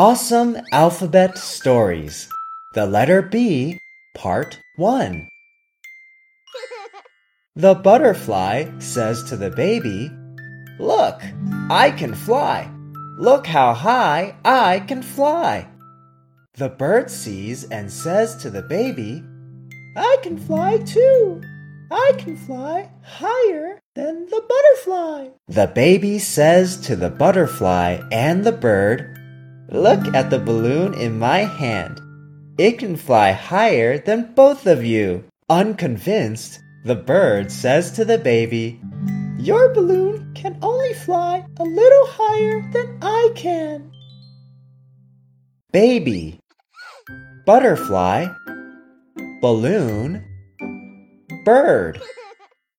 Awesome Alphabet Stories The Letter B, Part 1. The butterfly says to the baby, Look, I can fly. Look how high I can fly. The bird sees and says to the baby, I can fly too. I can fly higher than the butterfly. The baby says to the butterfly and the bird, Look at the balloon in my hand. It can fly higher than both of you. Unconvinced, the bird says to the baby, Your balloon can only fly a little higher than I can. Baby, butterfly, balloon, bird.